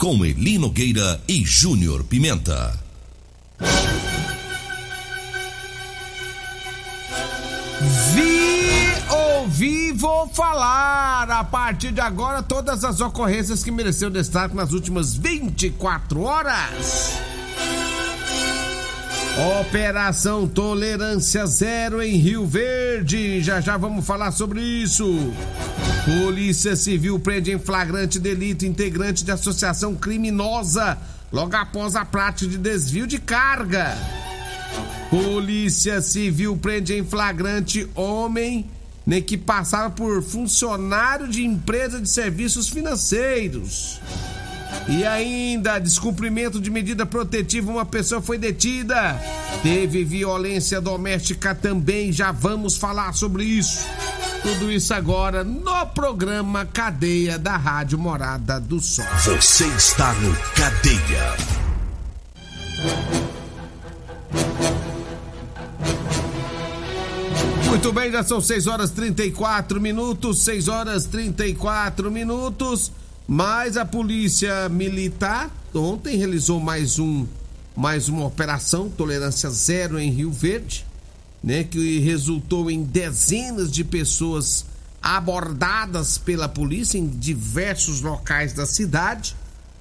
com Eli Nogueira e Júnior Pimenta. Vi, ouvi, vou falar. A partir de agora, todas as ocorrências que mereceram destaque nas últimas 24 horas. Operação Tolerância Zero em Rio Verde. Já já vamos falar sobre isso. Polícia Civil prende em flagrante delito integrante de associação criminosa logo após a prática de desvio de carga. Polícia Civil prende em flagrante homem né, que passava por funcionário de empresa de serviços financeiros. E ainda, descumprimento de medida protetiva, uma pessoa foi detida. Teve violência doméstica também, já vamos falar sobre isso. Tudo isso agora no programa Cadeia da Rádio Morada do Sol. Você está no Cadeia. Muito bem, já são 6 horas 34 minutos, 6 horas 34 minutos. Mas a polícia militar ontem realizou mais um mais uma operação tolerância zero em Rio Verde, né, que resultou em dezenas de pessoas abordadas pela polícia em diversos locais da cidade,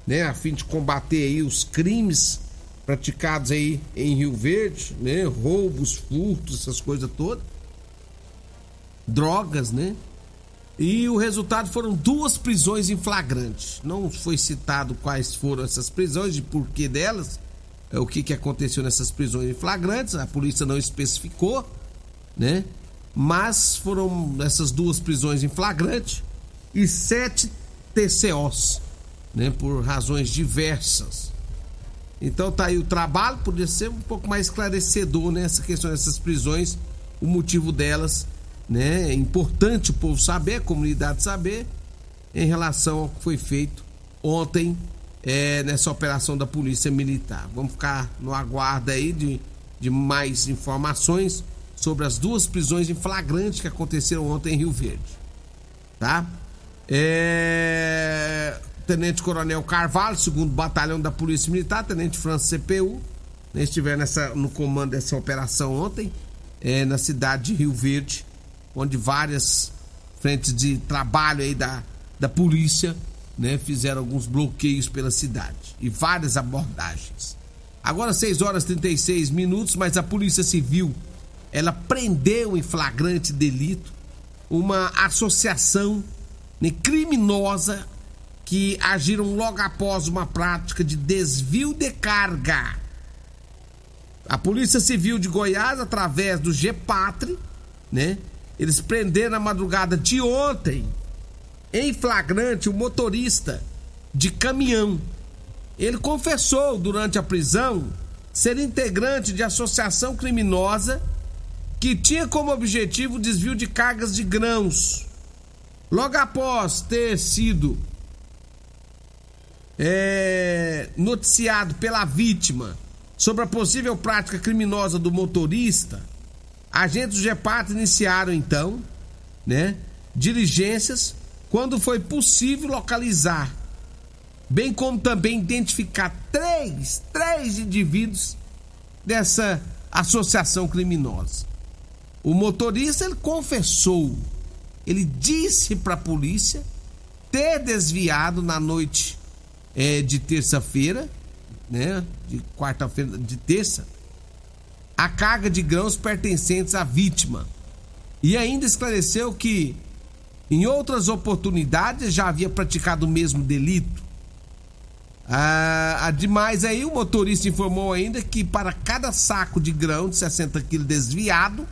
né, a fim de combater aí os crimes praticados aí em Rio Verde, né, roubos, furtos, essas coisas todas drogas, né? E o resultado foram duas prisões em flagrante. Não foi citado quais foram essas prisões e porquê delas, é o que, que aconteceu nessas prisões em flagrantes, a polícia não especificou, né? Mas foram essas duas prisões em flagrante e sete TCOs, né? Por razões diversas. Então tá aí o trabalho, poderia ser um pouco mais esclarecedor nessa né? questão dessas prisões, o motivo delas né? É importante o povo saber, a comunidade saber, em relação ao que foi feito ontem é, nessa operação da Polícia Militar. Vamos ficar no aguardo aí de, de mais informações sobre as duas prisões em flagrante que aconteceram ontem em Rio Verde. Tá? É... Tenente Coronel Carvalho, segundo batalhão da Polícia Militar, Tenente França CPU, né, estiveram nessa, no comando dessa operação ontem, é, na cidade de Rio Verde, onde várias frentes de trabalho aí da, da polícia né, fizeram alguns bloqueios pela cidade e várias abordagens. Agora 6 horas e 36 minutos, mas a Polícia Civil ela prendeu em flagrante delito uma associação né, criminosa que agiram logo após uma prática de desvio de carga. A Polícia Civil de Goiás, através do GPATRE, né, eles prenderam na madrugada de ontem, em flagrante, o motorista de caminhão. Ele confessou durante a prisão ser integrante de associação criminosa que tinha como objetivo o desvio de cargas de grãos. Logo após ter sido é, noticiado pela vítima sobre a possível prática criminosa do motorista, agentes do GEPAT iniciaram então, né, diligências quando foi possível localizar, bem como também identificar três, três indivíduos dessa associação criminosa. O motorista ele confessou, ele disse para a polícia ter desviado na noite é, de terça-feira, né, de quarta-feira, de terça, a carga de grãos pertencentes à vítima. E ainda esclareceu que em outras oportunidades já havia praticado o mesmo delito. Ah, ademais aí o motorista informou ainda que para cada saco de grão de 60 quilos desviado,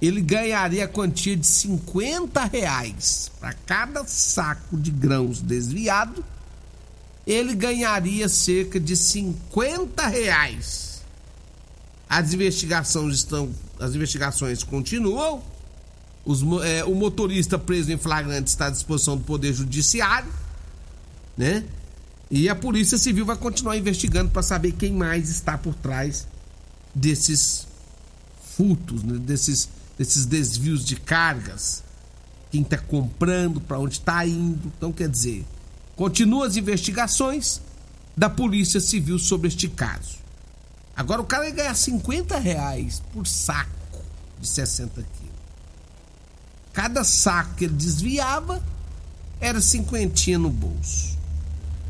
ele ganharia a quantia de 50 reais. Para cada saco de grãos desviado, ele ganharia cerca de 50 reais. As investigações estão, as investigações continuam. Os, é, o motorista preso em flagrante está à disposição do Poder Judiciário, né? E a Polícia Civil vai continuar investigando para saber quem mais está por trás desses furtos, né? desses, desses desvios de cargas. Quem está comprando, para onde está indo. Então, quer dizer, continua as investigações da Polícia Civil sobre este caso. Agora, o cara ia ganhar 50 reais por saco de 60 quilos. Cada saco que ele desviava era cinquentinha no bolso.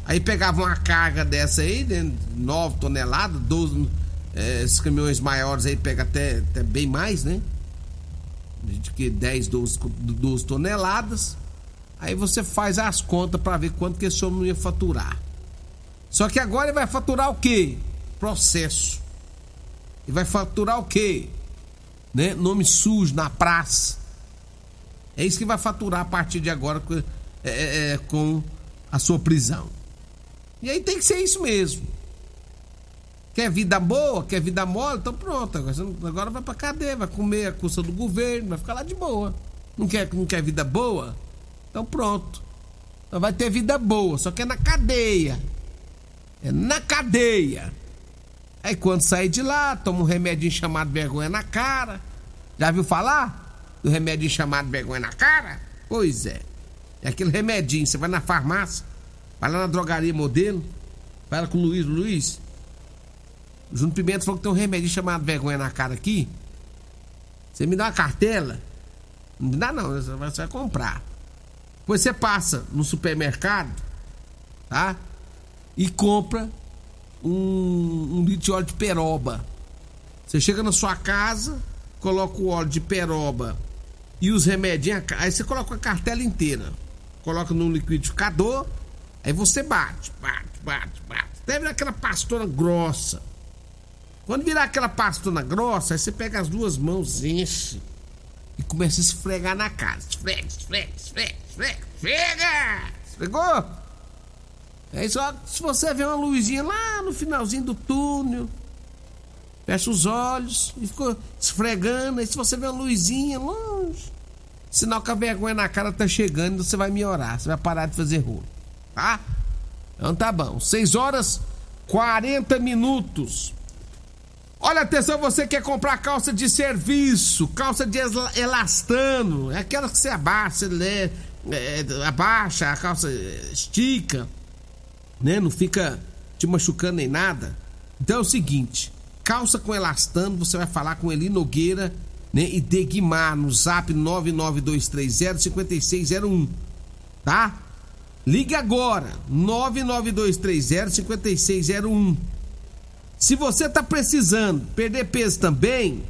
Aí pegava uma carga dessa aí, né, 9 toneladas, 12, é, esses caminhões maiores aí pega até, até bem mais, né? De que 10, 12, 12 toneladas. Aí você faz as contas para ver quanto que esse homem ia faturar. Só que agora ele vai faturar o quê? Processo. E vai faturar o quê? Né? Nome sujo na praça. É isso que vai faturar a partir de agora com, é, é, é com a sua prisão. E aí tem que ser isso mesmo. Quer vida boa, quer vida mole, então pronto. Agora vai pra cadeia, vai comer a custa do governo, vai ficar lá de boa. Não quer, não quer vida boa? Então pronto. Então vai ter vida boa, só que é na cadeia. É na cadeia. Aí quando sair de lá, toma um remedinho chamado vergonha na cara. Já viu falar do remedinho chamado vergonha na cara? Pois é. É aquele remedinho, você vai na farmácia, Vai lá na drogaria modelo. Fala com o Luiz. Luiz. O Júnior Pimenta falou que tem um remédio chamado vergonha na cara aqui. Você me dá uma cartela? Não me dá não, você vai comprar. Depois você passa no supermercado, tá? E compra um, um litro de óleo de peroba. Você chega na sua casa, coloca o óleo de peroba e os remedinhos. Aí você coloca a cartela inteira. Coloca no liquidificador Aí você bate, bate, bate, bate. Até virar aquela pastona grossa. Quando virar aquela pastona grossa, aí você pega as duas mãos, enche e começa a esfregar na casa. Esfrega, esfrega, esfrega, esfrega, esfrega! Esfregou? Aí só se você vê uma luzinha lá no finalzinho do túnel, fecha os olhos e ficou esfregando. Aí se você vê uma luzinha longe, sinal que a vergonha na cara tá chegando, você vai melhorar, você vai parar de fazer rolo tá? Então tá bom. 6 horas 40 minutos. Olha atenção, você quer comprar calça de serviço, calça de elastano, é aquela que você abaixa, né? É, abaixa, a calça estica, né? Não fica te machucando nem nada. Então é o seguinte, calça com elastano, você vai falar com Eli Nogueira, né? E Degmar no zap 992305601, tá? Ligue agora, 99230-5601. Se você tá precisando perder peso também,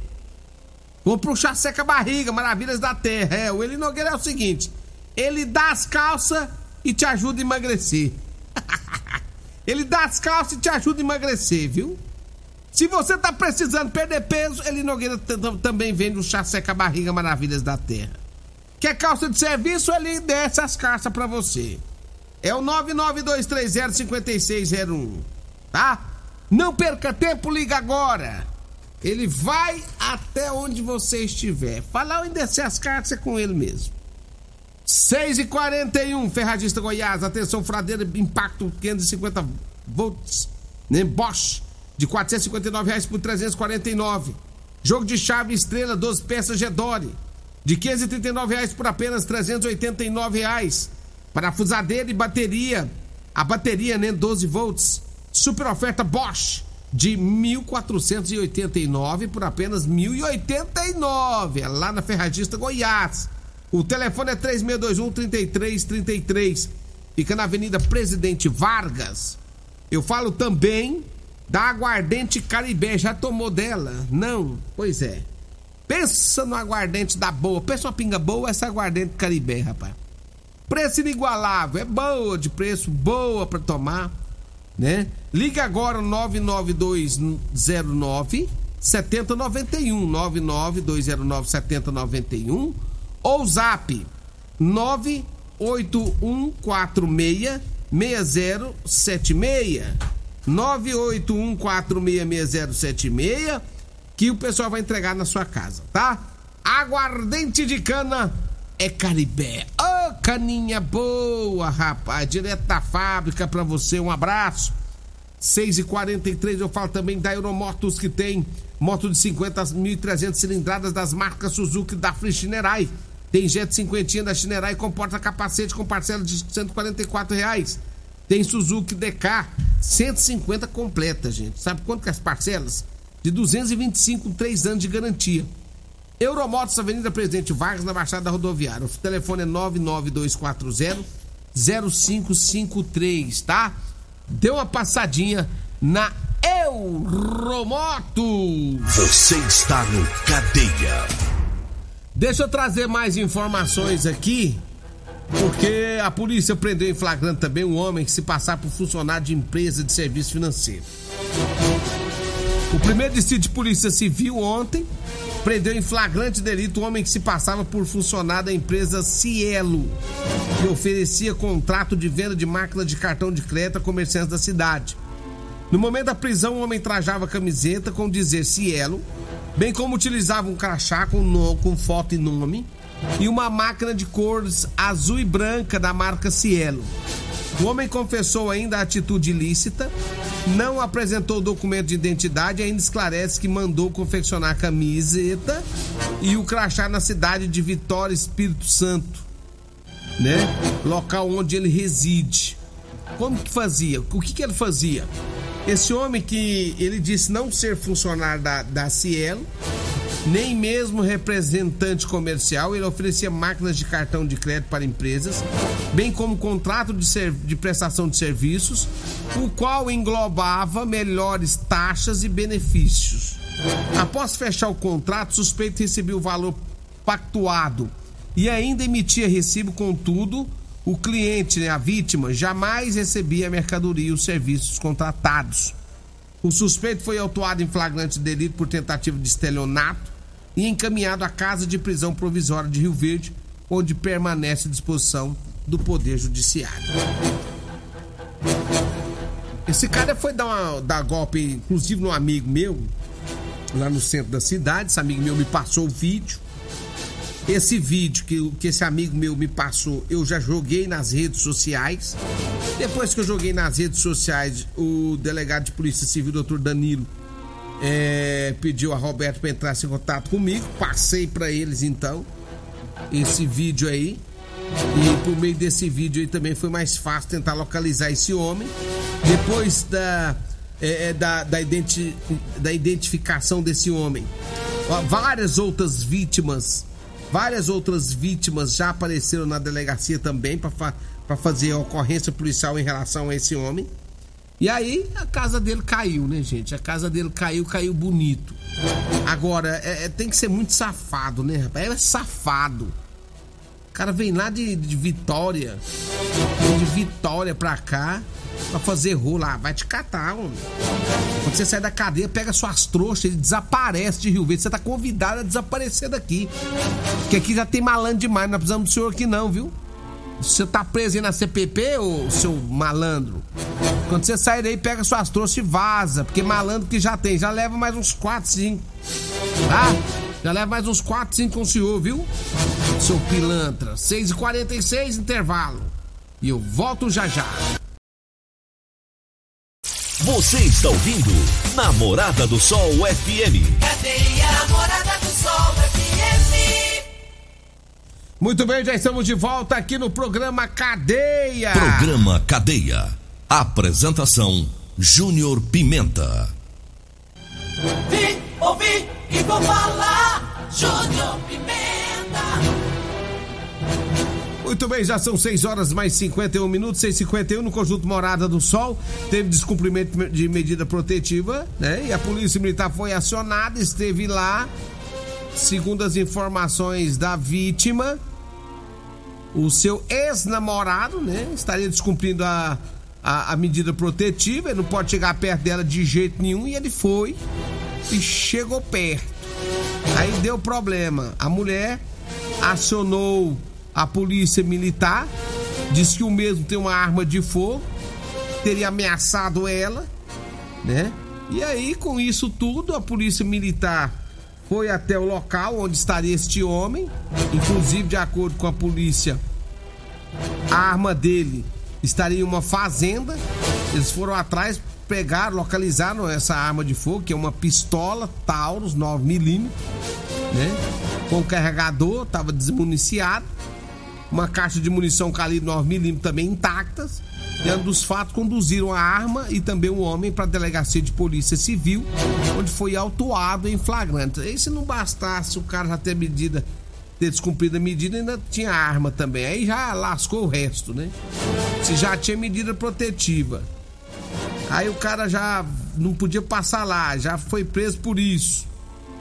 compra um chá seca barriga, maravilhas da terra. É, o Eli Nogueira é o seguinte: ele dá as calças e te ajuda a emagrecer. Ele dá as calças e te ajuda a emagrecer, viu? Se você tá precisando perder peso, Eli Nogueira também vende o chá seca barriga, maravilhas da terra. Quer calça de serviço? Ele desce as calças para você. É o 992305601, tá? Não perca tempo, liga agora. Ele vai até onde você estiver. Falar o endereço as cartas é com ele mesmo. 6 e 41 Ferragista Goiás, atenção, fradeira, impacto 550 volts, né? Bosch, de 459 reais por 349. Jogo de chave estrela, 12 peças Gedore, de 539 reais por apenas 389 reais. Parafusadeira e bateria, a bateria, né, 12 volts, super oferta Bosch, de 1.489 por apenas 1.089, é lá na Ferragista Goiás. O telefone é 3621-3333. Fica na Avenida Presidente Vargas. Eu falo também da Aguardente Caribé. Já tomou dela? Não? Pois é. Pensa no aguardente da boa. Pensa uma pinga boa, essa Aguardente Caribé, rapaz. Preço inigualável. É boa de preço, boa para tomar, né? Liga agora 99209 7091 99209 7091 ou zap 98146 6076 981466076 que o pessoal vai entregar na sua casa, tá? Aguardente de cana é Caribé. Ô, oh, caninha boa, rapaz, direto da fábrica pra você, um abraço. 6 e 43 eu falo também da Euromotos que tem moto de 50.300 cilindradas das marcas Suzuki da Frichinerai. Tem Jet 50 da Chinerai com porta-capacete com parcela de 144 reais. Tem Suzuki DK 150 completa, gente. Sabe quanto que é as parcelas? De 225 com 3 anos de garantia. Euromotos, Avenida Presidente Vargas, na Baixada Rodoviária. O telefone é 99240 0553, tá? Dê uma passadinha na Euromoto. Você está no Cadeia. Deixa eu trazer mais informações aqui, porque a polícia prendeu em flagrante também um homem que se passar por funcionário de empresa de serviço financeiro. O primeiro distrito de polícia civil ontem prendeu em flagrante delito um homem que se passava por funcionário da empresa Cielo, que oferecia contrato de venda de máquina de cartão de crédito a comerciantes da cidade. No momento da prisão, o homem trajava camiseta com dizer Cielo bem como utilizava um crachá com, no, com foto e nome e uma máquina de cores azul e branca da marca Cielo. O homem confessou ainda a atitude ilícita, não apresentou documento de identidade e ainda esclarece que mandou confeccionar a camiseta e o crachá na cidade de Vitória, Espírito Santo, né? Local onde ele reside. Como que fazia? O que, que ele fazia? Esse homem que ele disse não ser funcionário da, da Cielo, nem mesmo representante comercial, ele oferecia máquinas de cartão de crédito para empresas, bem como contrato de, de prestação de serviços, o qual englobava melhores taxas e benefícios. Após fechar o contrato, o suspeito recebeu o valor pactuado e ainda emitia recibo, contudo, o cliente, né, a vítima, jamais recebia a mercadoria e os serviços contratados. O suspeito foi autuado em flagrante delito por tentativa de estelionato e encaminhado à casa de prisão provisória de Rio Verde, onde permanece à disposição do Poder Judiciário. Esse cara foi dar, uma, dar golpe, inclusive, no amigo meu, lá no centro da cidade. Esse amigo meu me passou o vídeo. Esse vídeo que, que esse amigo meu me passou, eu já joguei nas redes sociais. Depois que eu joguei nas redes sociais, o delegado de Polícia Civil, doutor Danilo, é, pediu a Roberto para entrar em contato comigo. Passei para eles então esse vídeo aí. E por meio desse vídeo aí também foi mais fácil tentar localizar esse homem. Depois da, é, é da, da, identi, da identificação desse homem, várias outras vítimas Várias outras vítimas já apareceram na delegacia também para fa fazer ocorrência policial em relação a esse homem. E aí a casa dele caiu, né, gente? A casa dele caiu, caiu bonito. Agora, é, é, tem que ser muito safado, né, rapaz? É safado. O cara vem lá de, de Vitória, de Vitória pra cá, pra fazer rolo. Ah, vai te catar, homem. Quando você sai da cadeia, pega suas trouxas e desaparece de Rio Verde. Você tá convidado a desaparecer daqui. Porque aqui já tem malandro demais, não precisamos do senhor aqui não, viu? Você tá preso aí na CPP, ô seu malandro? Quando você sair daí, pega suas trouxas e vaza. Porque malandro que já tem, já leva mais uns 4, 5. Tá? Já leva mais uns 4, 5 com o senhor, viu? seu pilantra. 6h46, intervalo. E eu volto já já. Você está ouvindo Namorada do Sol FM. Cadeia Namorada do Sol FM. Muito bem, já estamos de volta aqui no programa Cadeia. Programa Cadeia. Apresentação: Júnior Pimenta. Vi, ouvi e vou falar. Júnior Pimenta. Muito bem, já são 6 horas mais 51 minutos, 6h51 no conjunto Morada do Sol. Teve descumprimento de medida protetiva, né? E a Polícia Militar foi acionada, esteve lá. Segundo as informações da vítima, o seu ex-namorado, né? Estaria descumprindo a, a, a medida protetiva, ele não pode chegar perto dela de jeito nenhum, e ele foi e chegou perto. Aí deu problema. A mulher acionou a polícia militar, disse que o mesmo tem uma arma de fogo, teria ameaçado ela, né? E aí, com isso tudo, a polícia militar foi até o local onde estaria este homem, inclusive de acordo com a polícia, a arma dele estaria em uma fazenda. Eles foram atrás, pegaram, localizaram essa arma de fogo, que é uma pistola Taurus 9mm, né? Com carregador, estava desmuniciado. Uma caixa de munição calibre 9mm também intactas. Diante dos fatos, conduziram a arma e também o homem para a delegacia de polícia civil, onde foi autuado em flagrante. E se não bastasse o cara já ter medida, ter descumprido a medida, ainda tinha arma também. Aí já lascou o resto, né? Se já tinha medida protetiva. Aí o cara já não podia passar lá, já foi preso por isso.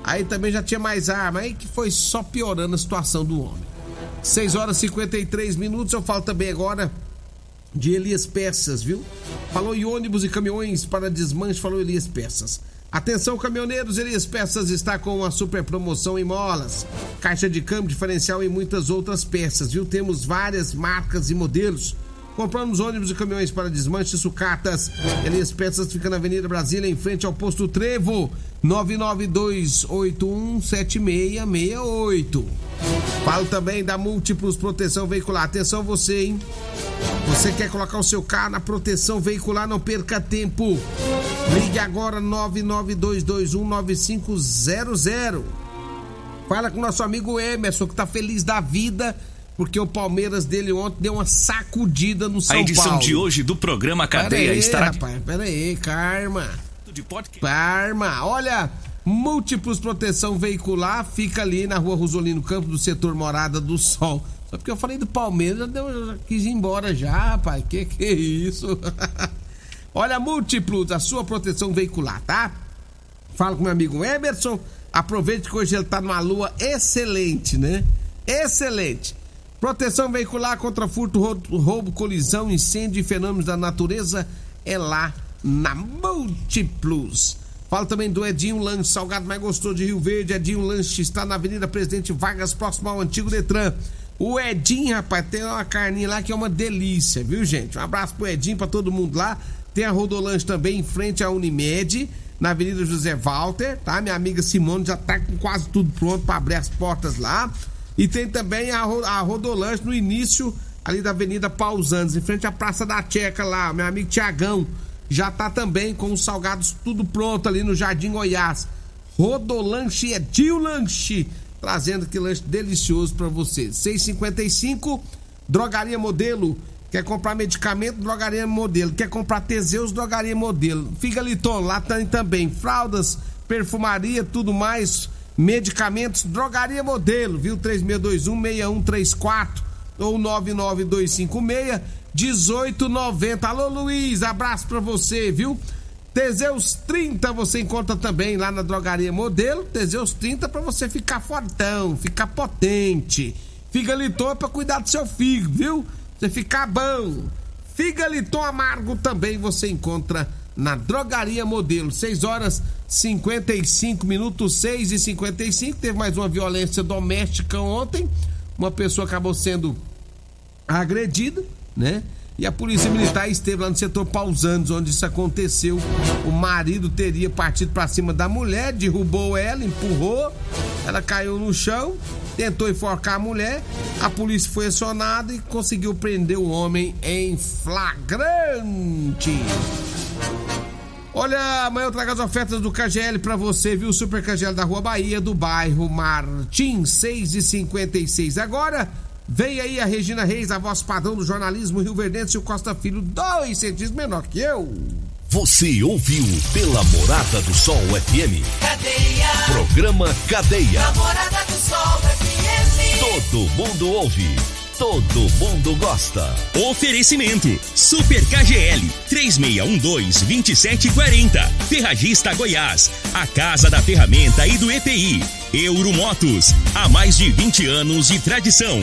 Aí também já tinha mais arma, aí que foi só piorando a situação do homem. 6 horas e 53 minutos, eu falo também agora de Elias Peças, viu? Falou em ônibus e caminhões para desmanche, falou Elias Peças. Atenção, caminhoneiros, Elias Peças está com uma super promoção em molas, caixa de câmbio diferencial e muitas outras peças, viu? Temos várias marcas e modelos. Compramos ônibus e caminhões para desmanche e sucatas. Elias Peças fica na Avenida Brasília, em frente ao posto Trevo, 992817668. Falo também da Múltiplos Proteção Veicular. Atenção você, hein? Você quer colocar o seu carro na proteção veicular? Não perca tempo. Ligue agora 992219500. Fala com nosso amigo Emerson, que tá feliz da vida, porque o Palmeiras dele ontem deu uma sacudida no São A edição Paulo. de hoje do programa Pera Cadeia aí, estará rapaz, pera aí, karma. de podcast. Karma, olha, Múltiplos Proteção Veicular fica ali na rua Rosolino Campo, do setor Morada do Sol. Só porque eu falei do Palmeiras, já quis ir embora já, rapaz. Que que é isso? olha, Múltiplos, a sua proteção veicular, tá? Fala com meu amigo Emerson. Aproveite que hoje ele tá numa lua excelente, né? Excelente. Proteção veicular contra furto, roubo, colisão, incêndio e fenômenos da natureza é lá na Multiplus. Fala também do Edinho Lanche, salgado mais gostoso de Rio Verde. Edinho Lanche está na Avenida Presidente Vargas, próximo ao antigo Detran. O Edinho, rapaz, tem uma carninha lá que é uma delícia, viu, gente? Um abraço pro Edinho, pra todo mundo lá. Tem a Rodolanche também em frente à Unimed, na Avenida José Walter, tá? Minha amiga Simone já tá com quase tudo pronto para abrir as portas lá. E tem também a, a Rodolanche no início ali da Avenida Pausanes, em frente à Praça da Checa lá. Meu amigo Tiagão já tá também com os salgados tudo pronto ali no Jardim Goiás. Rodolanche é Dio Lanche, trazendo aquele lanche delicioso para você. 6,55, Drogaria Modelo. Quer comprar medicamento? Drogaria Modelo. Quer comprar Teseus? Drogaria Modelo. Figaliton, lá tem também fraldas, perfumaria, tudo mais. Medicamentos, Drogaria Modelo, viu? 3621-6134 ou 99256-1890. Alô, Luiz, abraço pra você, viu? Teseus 30 você encontra também lá na Drogaria Modelo. Teseus 30 pra você ficar fortão, ficar potente. Figaliton é pra cuidar do seu fígado, viu? Você ficar bom. Figaliton amargo também você encontra na Drogaria Modelo. 6 horas 55 minutos, 6 e 55. Teve mais uma violência doméstica ontem. Uma pessoa acabou sendo agredida, né? E a polícia militar esteve lá no setor Pausanos, onde isso aconteceu. O marido teria partido para cima da mulher, derrubou ela, empurrou Ela caiu no chão, tentou enforcar a mulher. A polícia foi acionada e conseguiu prender o homem em flagrante. Olha, amanhã eu trago as ofertas do KGL pra você, viu? Super KGL da Rua Bahia, do bairro Martins, 6 e 56 Agora, vem aí a Regina Reis, a voz padrão do jornalismo Rio Verdense e o Costa Filho, dois centímetros menor que eu. Você ouviu pela Morada do Sol FM. Cadeia. Programa Cadeia. Namorada do Sol FM. Todo mundo ouve. Todo mundo gosta. Oferecimento: Super KGL 3612-2740. Ferragista Goiás, a casa da ferramenta e do EPI. Euromotos, há mais de 20 anos de tradição.